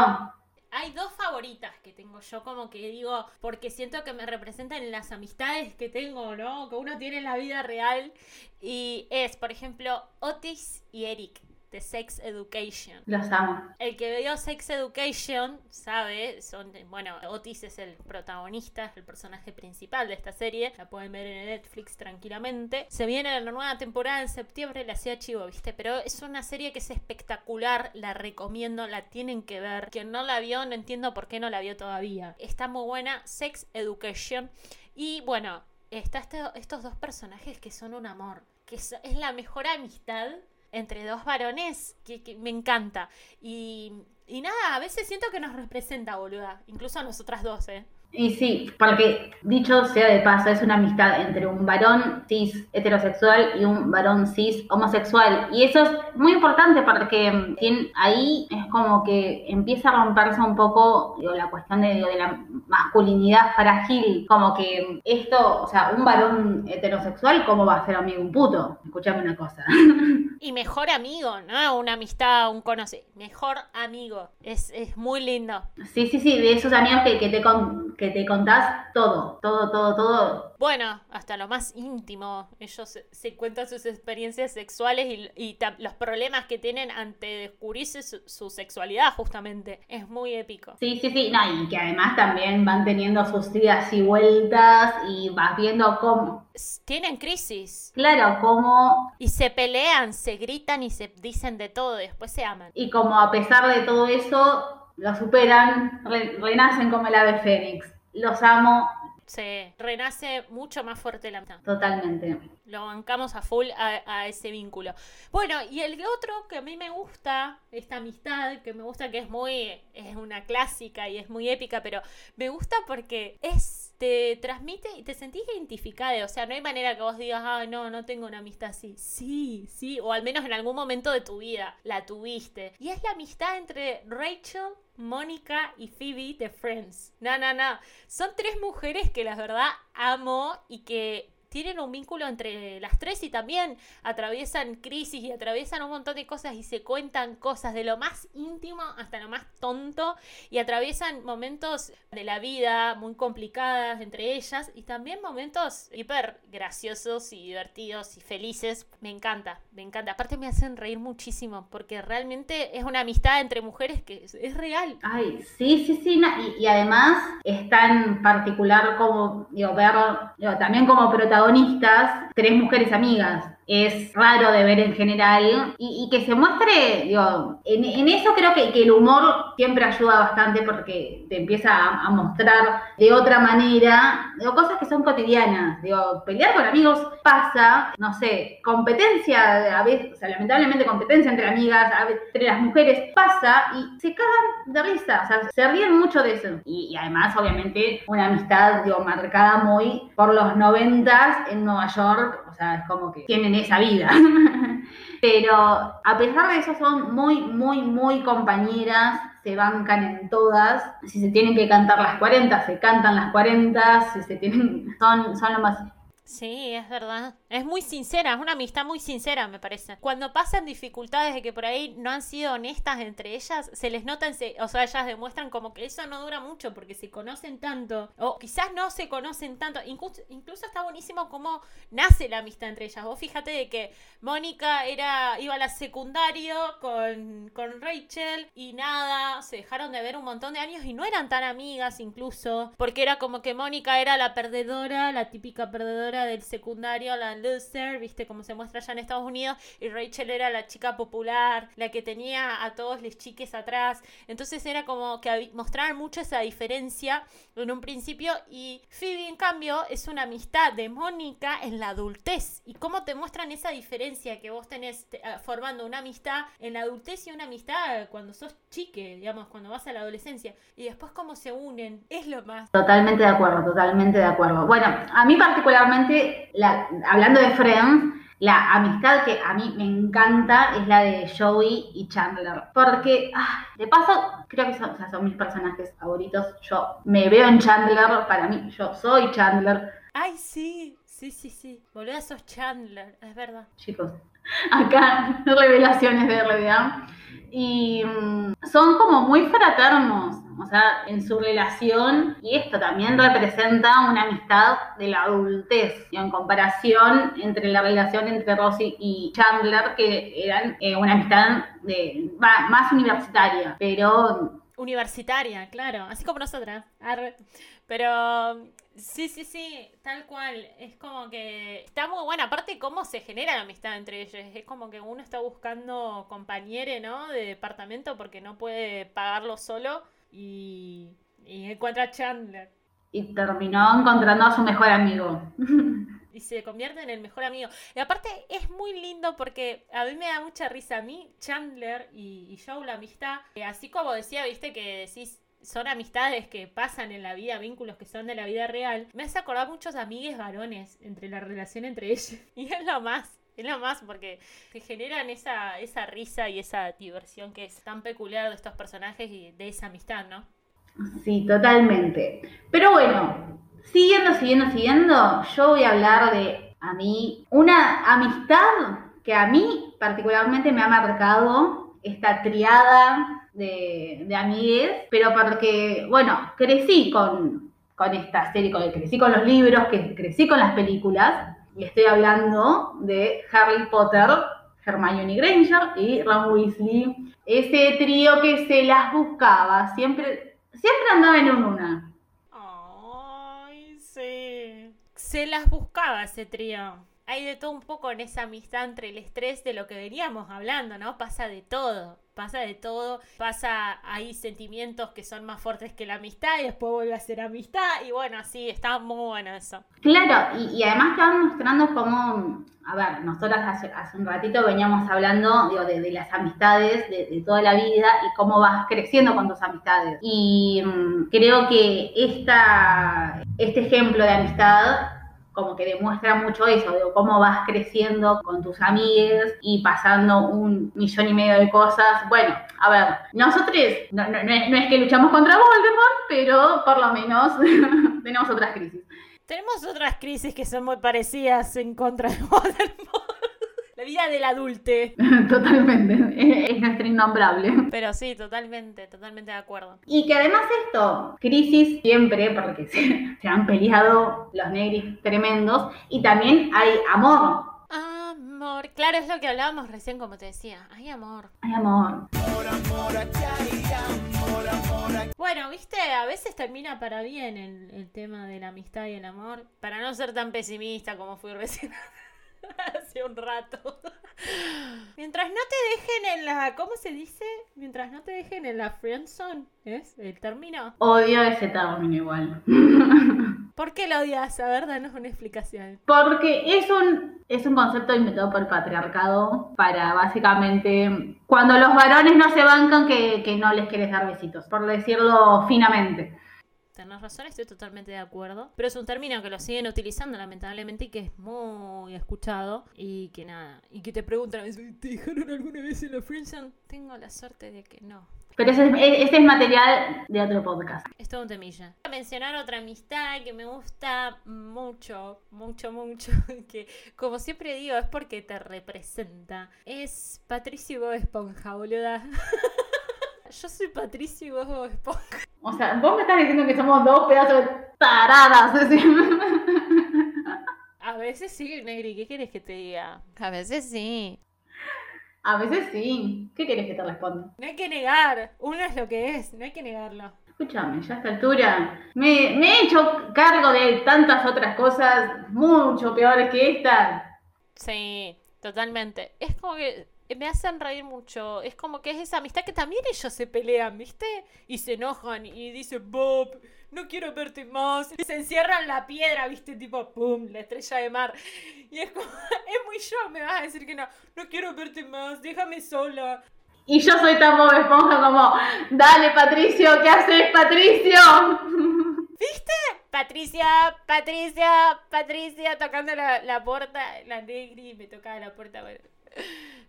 Hay dos favoritas que tengo yo, como que digo, porque siento que me representan en las amistades que tengo, ¿no? Que uno tiene en la vida real. Y es, por ejemplo, Otis y Eric de Sex Education. Los amo. El que vio Sex Education sabe, son, bueno, Otis es el protagonista, es el personaje principal de esta serie, la pueden ver en Netflix tranquilamente. Se viene la nueva temporada en septiembre, la hacía chivo, ¿viste? Pero es una serie que es espectacular, la recomiendo, la tienen que ver. Quien no la vio, no entiendo por qué no la vio todavía. Está muy buena, Sex Education. Y bueno, está este- estos dos personajes que son un amor, que es, es la mejor amistad entre dos varones que, que me encanta. Y, y nada, a veces siento que nos representa, boluda. Incluso a nosotras dos, ¿eh? Y sí, porque dicho sea de paso, es una amistad entre un varón cis heterosexual y un varón cis homosexual. Y eso es muy importante porque mm, ahí es como que empieza a romperse un poco digo, la cuestión de, digo, de la masculinidad frágil. Como que esto, o sea, un varón heterosexual, ¿cómo va a ser amigo un puto? Escuchame una cosa. (laughs) Y mejor amigo, ¿no? Una amistad, un conoce. Mejor amigo. Es, es muy lindo. Sí, sí, sí, de esos amigos que, que te, con- que te contás todo, todo, todo, todo. Bueno, hasta lo más íntimo. Ellos se, se cuentan sus experiencias sexuales y, y los problemas que tienen ante descubrirse su, su sexualidad, justamente. Es muy épico. Sí, sí, sí, no, y que además también van teniendo sus idas y vueltas y vas viendo cómo, Tienen crisis. claro, cómo, Y se pelean, se gritan y se dicen de todo. Después se aman. y como a pesar de todo eso, lo superan, re- renacen como el ave fénix. Los amo Se renace mucho más fuerte la amistad. totalmente. Lo bancamos a full a, a ese vínculo. Bueno, y el otro que a mí me gusta, esta amistad, que me gusta que es muy, es una clásica y es muy épica, pero me gusta porque es, te transmite y te sentís identificada. O sea, no hay manera que vos digas, ah, no, no tengo una amistad así. Sí, sí, o al menos en algún momento de tu vida la tuviste. Y es la amistad entre Rachel, Mónica y Phoebe de Friends. No, no, no. Son tres mujeres que la verdad amo y que tienen un vínculo entre las tres y también atraviesan crisis y atraviesan un montón de cosas y se cuentan cosas de lo más íntimo hasta lo más tonto y atraviesan momentos de la vida muy complicadas entre ellas y también momentos hiper graciosos y divertidos y felices. Me encanta, me encanta. Aparte me hacen reír muchísimo porque realmente es una amistad entre mujeres que es, es real. Ay, sí, sí, sí, no, y, y además es tan particular como, digo, ver, digo, también como protagonistas, tres mujeres amigas. Es raro de ver en general y, que se muestre, digo, en, eso creo que, el humor siempre ayuda bastante porque te empieza a, a mostrar de otra manera, digo, cosas que son cotidianas, digo, pelear con amigos pasa, no sé, competencia, a veces, o sea, lamentablemente competencia entre amigas, entre las mujeres pasa y se cagan de risa, o sea, se ríen mucho de eso. Y, y además, obviamente, una amistad, digo, marcada muy por los noventas en Nueva York, o sea, es como que tienen esa vida. (laughs) Pero a pesar de eso son muy, muy, muy compañeras, se bancan en todas. Si se tienen que cantar las 40, se cantan las 40, si se tienen, son, son lo más Sí, es verdad. Es muy sincera, es una amistad muy sincera, me parece. Cuando pasan dificultades de que por ahí no han sido honestas entre ellas, se les nota, en se- o sea, ellas demuestran como que eso no dura mucho porque se conocen tanto, o quizás no se conocen tanto. Incluso, incluso está buenísimo cómo nace la amistad entre ellas. Vos fíjate de que Mónica era, iba a la secundario con, con Rachel y nada, se dejaron de ver un montón de años y no eran tan amigas incluso, porque era como que Mónica era la perdedora, la típica perdedora del secundario, la loser, viste como se muestra allá en Estados Unidos, y Rachel era la chica popular, la que tenía a todos los chiques atrás, entonces era como que mostraban mucho esa diferencia en un principio y Phoebe en cambio es una amistad de Mónica en la adultez y cómo te muestran esa diferencia que vos tenés te- ah, formando una amistad en la adultez y una amistad cuando sos chique, digamos, cuando vas a la adolescencia y después cómo se unen, es lo más. Totalmente de acuerdo, totalmente de acuerdo. Bueno, a mí particularmente, la- hablando de Friends, la amistad que a mí me encanta es la de Joey y Chandler. Porque, ah, de paso, creo que son, o sea, son mis personajes favoritos. Yo me veo en Chandler, para mí, yo soy Chandler. Ay, sí, sí, sí, sí, boludo, sos Chandler, es verdad. Chicos, (laughs) acá revelaciones de RDA. Y mm, son como muy fraternos, o sea, en su relación, y esto también representa una amistad de la adultez, y en comparación entre la relación entre Rosy y Chandler, que eran eh, una amistad más universitaria, pero Universitaria, claro, así como nosotras. Pero sí, sí, sí, tal cual. Es como que está muy buena. Aparte, cómo se genera la amistad entre ellos. Es como que uno está buscando compañere, ¿no? De departamento porque no puede pagarlo solo y, y encuentra a Chandler. y terminó encontrando a su mejor amigo. (laughs) y se convierte en el mejor amigo. Y aparte es muy lindo porque a mí me da mucha risa. A mí, Chandler y, y Joe, la amistad, eh, así como decía, viste, que decís, son amistades que pasan en la vida, vínculos que son de la vida real, me hace acordar muchos amigues varones entre la relación entre ellos. (laughs) Y es lo más. Es lo más porque te generan esa, esa risa y esa diversión que es tan peculiar de estos personajes y de esa amistad, ¿no? Sí, totalmente. Pero bueno, siguiendo, siguiendo, siguiendo, yo voy a hablar de a mí una amistad que a mí particularmente me ha marcado esta triada de, de amigues, pero porque, bueno, crecí con, con esta serie, con, crecí con los libros, que crecí con las películas, y estoy hablando de Harry Potter, Hermione Granger y Ron Weasley, ese trío que se las buscaba, siempre, siempre andaba en un una. Ay, sí. Se las buscaba ese trío. Hay de todo un poco en esa amistad entre el estrés de lo que veníamos hablando, ¿no? Pasa de todo, pasa de todo, pasa, hay sentimientos que son más fuertes que la amistad y después vuelve a ser amistad y bueno, así, está muy bueno eso. Claro, y, además van mostrando cómo, a ver, nosotras hace, hace un ratito veníamos hablando de, las amistades de, de toda la vida y cómo vas creciendo con tus amistades. Y mm, creo que esta, este ejemplo de amistad como que demuestra mucho eso, de cómo vas creciendo con tus amigues y pasando un millón y medio de cosas. Bueno, a ver, nosotros no, no- no es, no es que luchamos contra Voldemort, pero por lo menos (laughs) tenemos otras crisis. Tenemos otras crisis que son muy parecidas en contra de Voldemort. La vida del adulte. (laughs) Totalmente, es, es nuestro innombrable. Pero sí, totalmente, totalmente de acuerdo. Y que además esto, crisis siempre, porque se, se han peleado los negris tremendos, y también hay amor. Amor, claro, es lo que hablábamos recién, como te decía. Ay, amor. Hay amor. Bueno, viste, a veces termina para bien el, el tema de la amistad y el amor. Para no ser tan pesimista como fui recién (laughs) (laughs) hace un rato. Mientras no te dejen en la. ¿Cómo se dice? Mientras no te dejen en la friendzone, ¿es el término? Odio ese término igual. (laughs) ¿Por qué lo odias? A ver, danos una explicación. Porque es un, es un concepto inventado por el patriarcado para básicamente cuando los varones no se bancan que, que no les quieres dar besitos, por decirlo finamente. Tenés razón, estoy totalmente de acuerdo. Pero es un término que lo siguen utilizando, lamentablemente, y que es muy escuchado. Y que nada. Y que te preguntan, ¿te dejaron alguna vez en la friendzone? Tengo la suerte de que no. Pero ese, es- ese es material de otro podcast. Es todo un temilla. Voy a mencionar otra amistad que me gusta mucho, mucho, mucho. (laughs) Que, como siempre digo, es porque te representa. Es Patricio Bob Esponja, boluda. (laughs) Yo soy Patricio y vos Bob Esponja. O sea, vos me estás diciendo que somos dos pedazos de taradas. así. A veces sí, Negri, ¿qué quieres que te diga? A veces sí. A veces sí. ¿Qué querés que te responda? No hay que negar. Uno es lo que es, no hay que negarlo. Escúchame, ya a esta altura me, me he hecho cargo de tantas otras cosas mucho peores que esta. Sí, totalmente. Es como que me hacen reír mucho. Es como que es esa amistad que también ellos se pelean, ¿viste? Y se enojan y dicen, Bob, no quiero verte más. Y se encierran la piedra, ¿viste? Tipo, pum, la estrella de mar. Y es como, (laughs) es muy yo, me vas a decir que no, no quiero verte más, déjame sola. Y yo soy tan Bob Esponja como, dale Patricio, ¿qué haces Patricio? (laughs) Patricia, Patricia, Patricia, tocando la, la puerta, la negri me tocaba la puerta. bueno.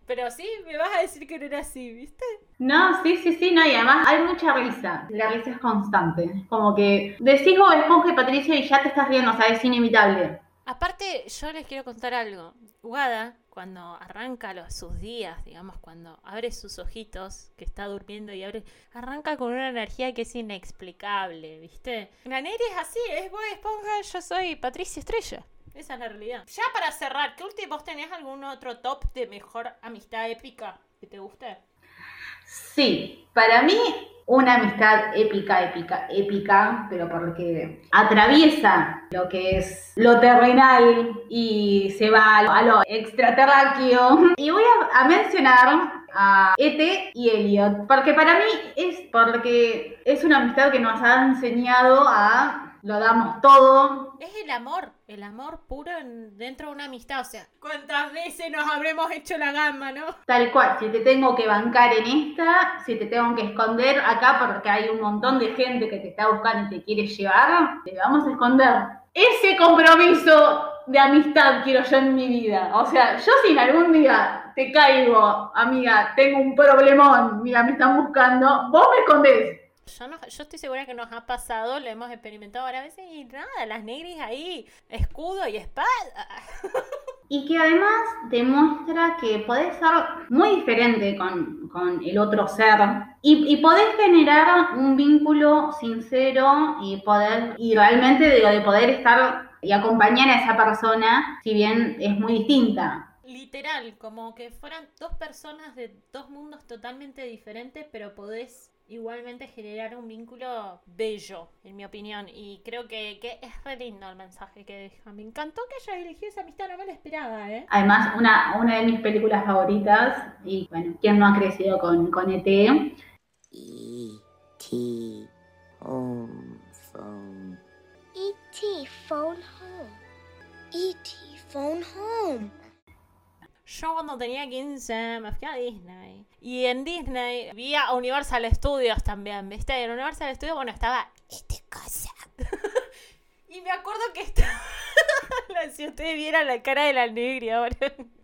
Pero sí, me vas a decir que no era así, ¿viste? No, sí, sí, sí, no, y además hay mucha risa. La risa es constante. Como que decís Bob Esponja y Patricio y ya te estás riendo, o sea, es inevitable. Aparte, yo les quiero contar algo. Wada, cuando arranca los, sus días, digamos, cuando abre sus ojitos, que está durmiendo y abre, arranca con una energía que es inexplicable, ¿viste? La Neri es así, es Bob Esponja, yo soy Patricia Estrella. Esa es la realidad. Ya para cerrar, ¿qué último vos tenés algún otro top de mejor amistad épica que te guste? Sí, para mí una amistad épica, épica, épica, pero porque atraviesa lo que es lo terrenal y se va a lo extraterráqueo. Y voy a, a mencionar a Ete y Elliot, porque para mí es porque es una amistad que nos ha enseñado a lo damos todo. Es el amor, el amor puro en- dentro de una amistad. O sea, ¿cuántas veces nos habremos hecho la gamba, no? Tal cual, si te tengo que bancar en esta, si te tengo que esconder acá porque hay un montón de gente que te está buscando y te quiere llevar, te vamos a esconder. Ese compromiso de amistad quiero yo en mi vida. O sea, yo si en algún día te caigo, amiga, tengo un problemón, mira, me están buscando, vos me escondés. Yo, no- yo estoy segura que nos ha pasado, lo hemos experimentado varias veces y nada, las negris ahí, escudo y espada. (laughs) Y que además demuestra que podés ser muy diferente con, con el otro ser y, y podés generar un vínculo sincero y poder, y realmente digo, de poder estar y acompañar a esa persona, si bien es muy distinta. Literal, como que fueran dos personas de dos mundos totalmente diferentes, pero podés igualmente generar un vínculo bello, en mi opinión. Y creo que, que es re lindo el mensaje que deja. Me encantó que haya elegido esa amistad, no me la esperaba, ¿eh? Además, una, una de mis películas favoritas, y bueno, ¿quién no ha crecido con, con ET? E.T. Home phone. E.T. phone home. E.T. phone home. Yo cuando tenía 15 me fui a Disney. Y en Disney vi a Universal Studios también, ¿viste? En Universal Studios, bueno, estaba esta cosa. (laughs) y me acuerdo que estaba... si ustedes vieran la cara de la negra ahora.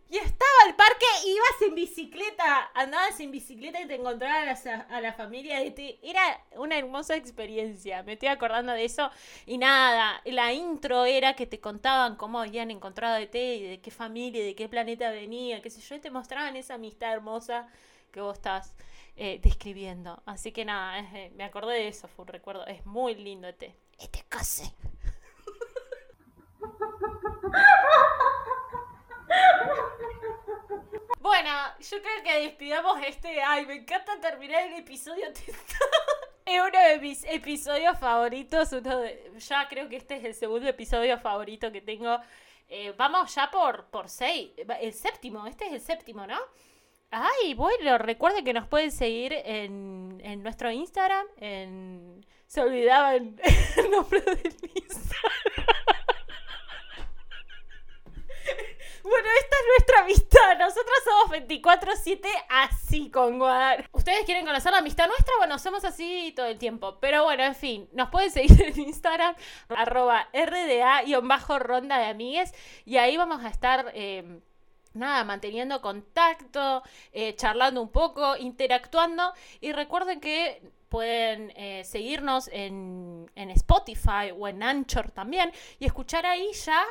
Y estaba el parque, ibas en bicicleta, andabas en bicicleta y te encontrabas a, a la familia de ti. Era una hermosa experiencia, me estoy acordando de eso. Y nada, la intro era que te contaban cómo habían encontrado de ti, y de qué familia, y de qué planeta venía, qué sé yo, y te mostraban esa amistad hermosa que vos estás eh, describiendo. Así que nada, eh, me acordé de eso, fue un recuerdo. Es muy lindo este. Este case. (laughs) Bueno, yo creo que despidamos este. Ay, me encanta terminar el episodio. (laughs) Es uno de mis episodios favoritos. Ya creo que este es el segundo episodio favorito que tengo. Eh, vamos ya por, por seis. El séptimo, este es el séptimo, ¿no? Ay, bueno, recuerden que nos pueden seguir en, en nuestro Instagram. Se olvidaban el (laughs) nombre del Instagram. Bueno, esta es nuestra amistad. Nosotros somos 24-7 así con Guadar. ¿Ustedes quieren conocer la amistad nuestra? Bueno, somos así todo el tiempo. Pero bueno, en fin, nos pueden seguir en Instagram, arroba RDA-ronda de amigues. Y ahí vamos a estar... eh, nada, manteniendo contacto, eh, charlando un poco, interactuando. Y recuerden que pueden eh, seguirnos en, en Spotify o en Anchor también y escuchar ahí ya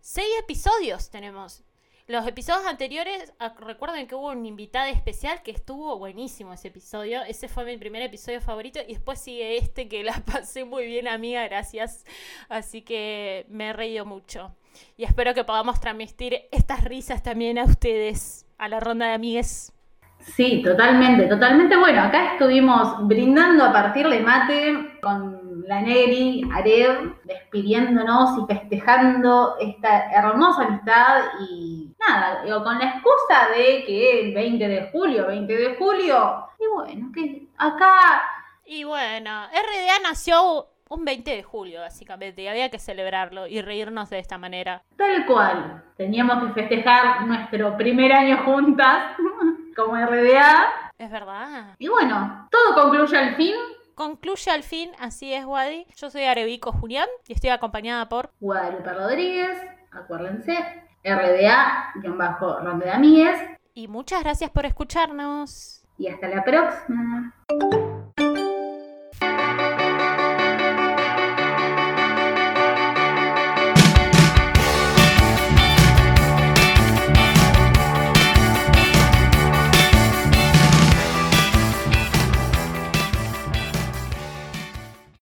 seis episodios tenemos. Los episodios anteriores, ah, recuerden que hubo un invitado especial que estuvo buenísimo ese episodio. Ese fue mi primer episodio favorito. Y después sigue este que la (laughs) pasé muy bien, amiga. Gracias. Así que me he reído mucho. Y espero que podamos transmitir estas risas también a ustedes, a la ronda de amigues. Sí, totalmente, totalmente. Bueno, acá estuvimos brindando a partir de mate con la Neri, Areb, despidiéndonos y festejando esta hermosa amistad y nada, digo, con la excusa de que el 20 de julio, 20 de julio, y bueno, que acá Y bueno, RDA nació un 20 de julio, básicamente, y había que celebrarlo y reírnos de esta manera. tal cual, teníamos que festejar nuestro primer año juntas (laughs) como RDA. Es verdad. Y bueno, todo concluye al fin. Concluye al fin, así es, Wadi. Yo soy Arevico Julián y estoy acompañada por Guadalupe Rodríguez, acuérdense, RDA-Ronda Amigues, Y muchas gracias por escucharnos. y hasta la próxima.